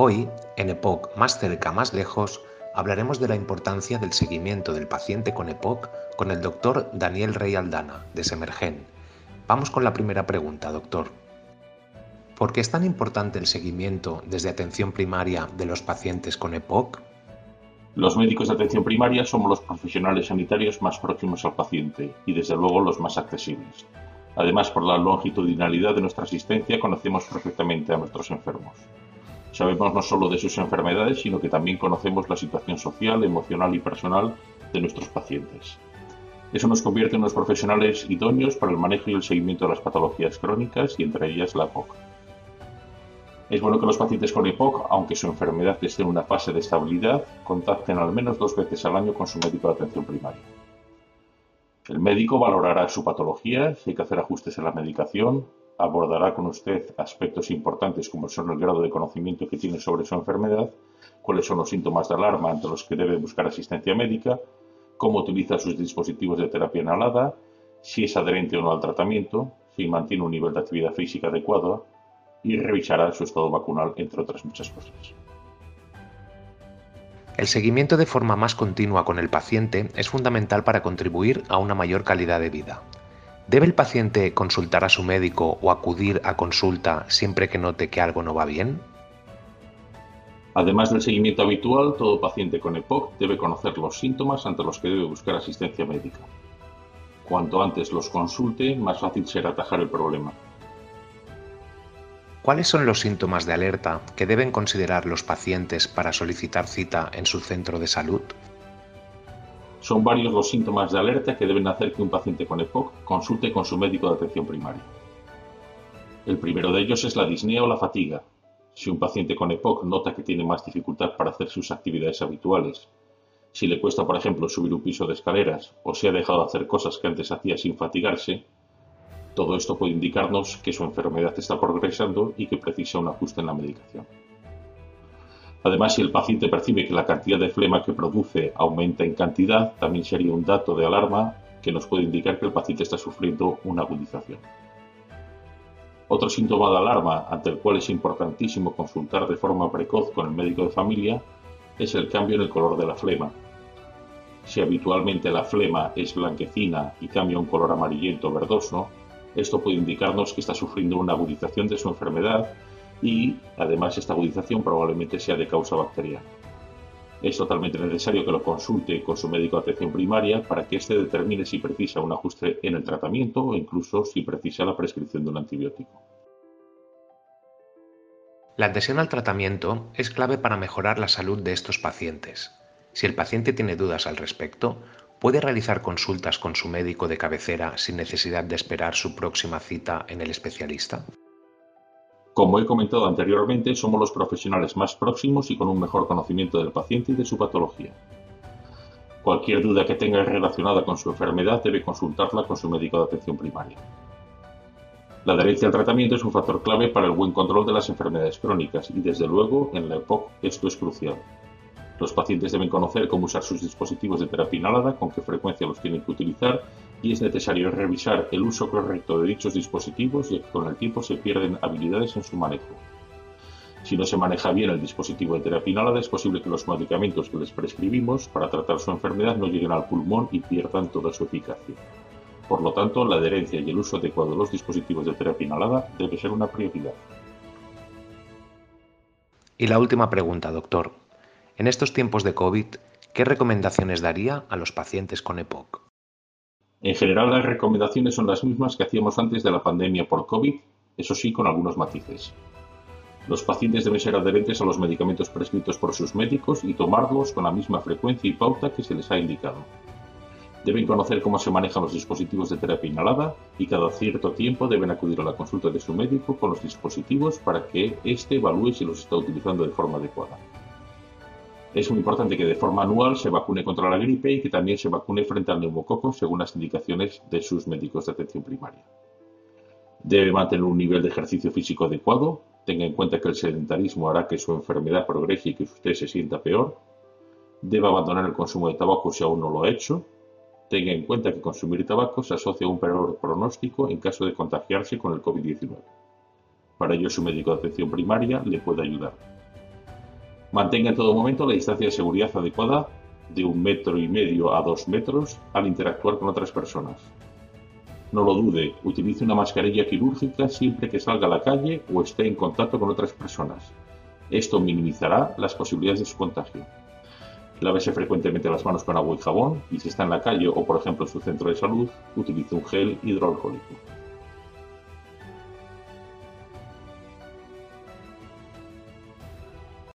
Hoy, en EPOC Más cerca, más lejos, hablaremos de la importancia del seguimiento del paciente con EPOC con el doctor Daniel Rey Aldana, de Semergen. Vamos con la primera pregunta, doctor. ¿Por qué es tan importante el seguimiento desde atención primaria de los pacientes con EPOC? Los médicos de atención primaria somos los profesionales sanitarios más próximos al paciente y desde luego los más accesibles. Además, por la longitudinalidad de nuestra asistencia, conocemos perfectamente a nuestros enfermos. Sabemos no solo de sus enfermedades, sino que también conocemos la situación social, emocional y personal de nuestros pacientes. Eso nos convierte en unos profesionales idóneos para el manejo y el seguimiento de las patologías crónicas y entre ellas la EPOC. Es bueno que los pacientes con EPOC, aunque su enfermedad esté en una fase de estabilidad, contacten al menos dos veces al año con su médico de atención primaria. El médico valorará su patología, si hay que hacer ajustes en la medicación, abordará con usted aspectos importantes como son el grado de conocimiento que tiene sobre su enfermedad, cuáles son los síntomas de alarma ante los que debe buscar asistencia médica, cómo utiliza sus dispositivos de terapia inhalada, si es adherente o no al tratamiento, si mantiene un nivel de actividad física adecuado, y revisará su estado vacunal, entre otras muchas cosas. El seguimiento de forma más continua con el paciente es fundamental para contribuir a una mayor calidad de vida. ¿Debe el paciente consultar a su médico o acudir a consulta siempre que note que algo no va bien? Además del seguimiento habitual, todo paciente con EPOC debe conocer los síntomas ante los que debe buscar asistencia médica. Cuanto antes los consulte, más fácil será atajar el problema. ¿Cuáles son los síntomas de alerta que deben considerar los pacientes para solicitar cita en su centro de salud? Son varios los síntomas de alerta que deben hacer que un paciente con EPOC consulte con su médico de atención primaria. El primero de ellos es la disnea o la fatiga. Si un paciente con EPOC nota que tiene más dificultad para hacer sus actividades habituales, si le cuesta, por ejemplo, subir un piso de escaleras o si ha dejado de hacer cosas que antes hacía sin fatigarse, todo esto puede indicarnos que su enfermedad está progresando y que precisa un ajuste en la medicación. Además, si el paciente percibe que la cantidad de flema que produce aumenta en cantidad, también sería un dato de alarma que nos puede indicar que el paciente está sufriendo una agudización. Otro síntoma de alarma ante el cual es importantísimo consultar de forma precoz con el médico de familia es el cambio en el color de la flema. Si habitualmente la flema es blanquecina y cambia a un color amarillento verdoso, esto puede indicarnos que está sufriendo una agudización de su enfermedad y además esta agudización probablemente sea de causa bacteriana. Es totalmente necesario que lo consulte con su médico de atención primaria para que éste determine si precisa un ajuste en el tratamiento o incluso si precisa la prescripción de un antibiótico. La adhesión al tratamiento es clave para mejorar la salud de estos pacientes. Si el paciente tiene dudas al respecto, puede realizar consultas con su médico de cabecera sin necesidad de esperar su próxima cita en el especialista? Como he comentado anteriormente, somos los profesionales más próximos y con un mejor conocimiento del paciente y de su patología. Cualquier duda que tenga relacionada con su enfermedad debe consultarla con su médico de atención primaria. La adherencia al tratamiento es un factor clave para el buen control de las enfermedades crónicas y desde luego en la EPOC esto es crucial. Los pacientes deben conocer cómo usar sus dispositivos de terapia inhalada, con qué frecuencia los tienen que utilizar y es necesario revisar el uso correcto de dichos dispositivos ya que con el tiempo se pierden habilidades en su manejo. Si no se maneja bien el dispositivo de terapia inhalada, es posible que los medicamentos que les prescribimos para tratar su enfermedad no lleguen al pulmón y pierdan toda su eficacia. Por lo tanto, la adherencia y el uso adecuado de los dispositivos de terapia inhalada debe ser una prioridad. Y la última pregunta, doctor. En estos tiempos de COVID, ¿qué recomendaciones daría a los pacientes con EPOC? En general, las recomendaciones son las mismas que hacíamos antes de la pandemia por COVID, eso sí, con algunos matices. Los pacientes deben ser adherentes a los medicamentos prescritos por sus médicos y tomarlos con la misma frecuencia y pauta que se les ha indicado. Deben conocer cómo se manejan los dispositivos de terapia inhalada y cada cierto tiempo deben acudir a la consulta de su médico con los dispositivos para que éste evalúe si los está utilizando de forma adecuada. Es muy importante que de forma anual se vacune contra la gripe y que también se vacune frente al neumococo según las indicaciones de sus médicos de atención primaria. Debe mantener un nivel de ejercicio físico adecuado, tenga en cuenta que el sedentarismo hará que su enfermedad progrese y que usted se sienta peor. Debe abandonar el consumo de tabaco si aún no lo ha hecho. Tenga en cuenta que consumir tabaco se asocia a un peor pronóstico en caso de contagiarse con el COVID-19. Para ello su médico de atención primaria le puede ayudar. Mantenga en todo momento la distancia de seguridad adecuada de un metro y medio a dos metros al interactuar con otras personas. No lo dude, utilice una mascarilla quirúrgica siempre que salga a la calle o esté en contacto con otras personas. Esto minimizará las posibilidades de su contagio. Lávese frecuentemente las manos con agua y jabón y si está en la calle o por ejemplo en su centro de salud, utilice un gel hidroalcohólico.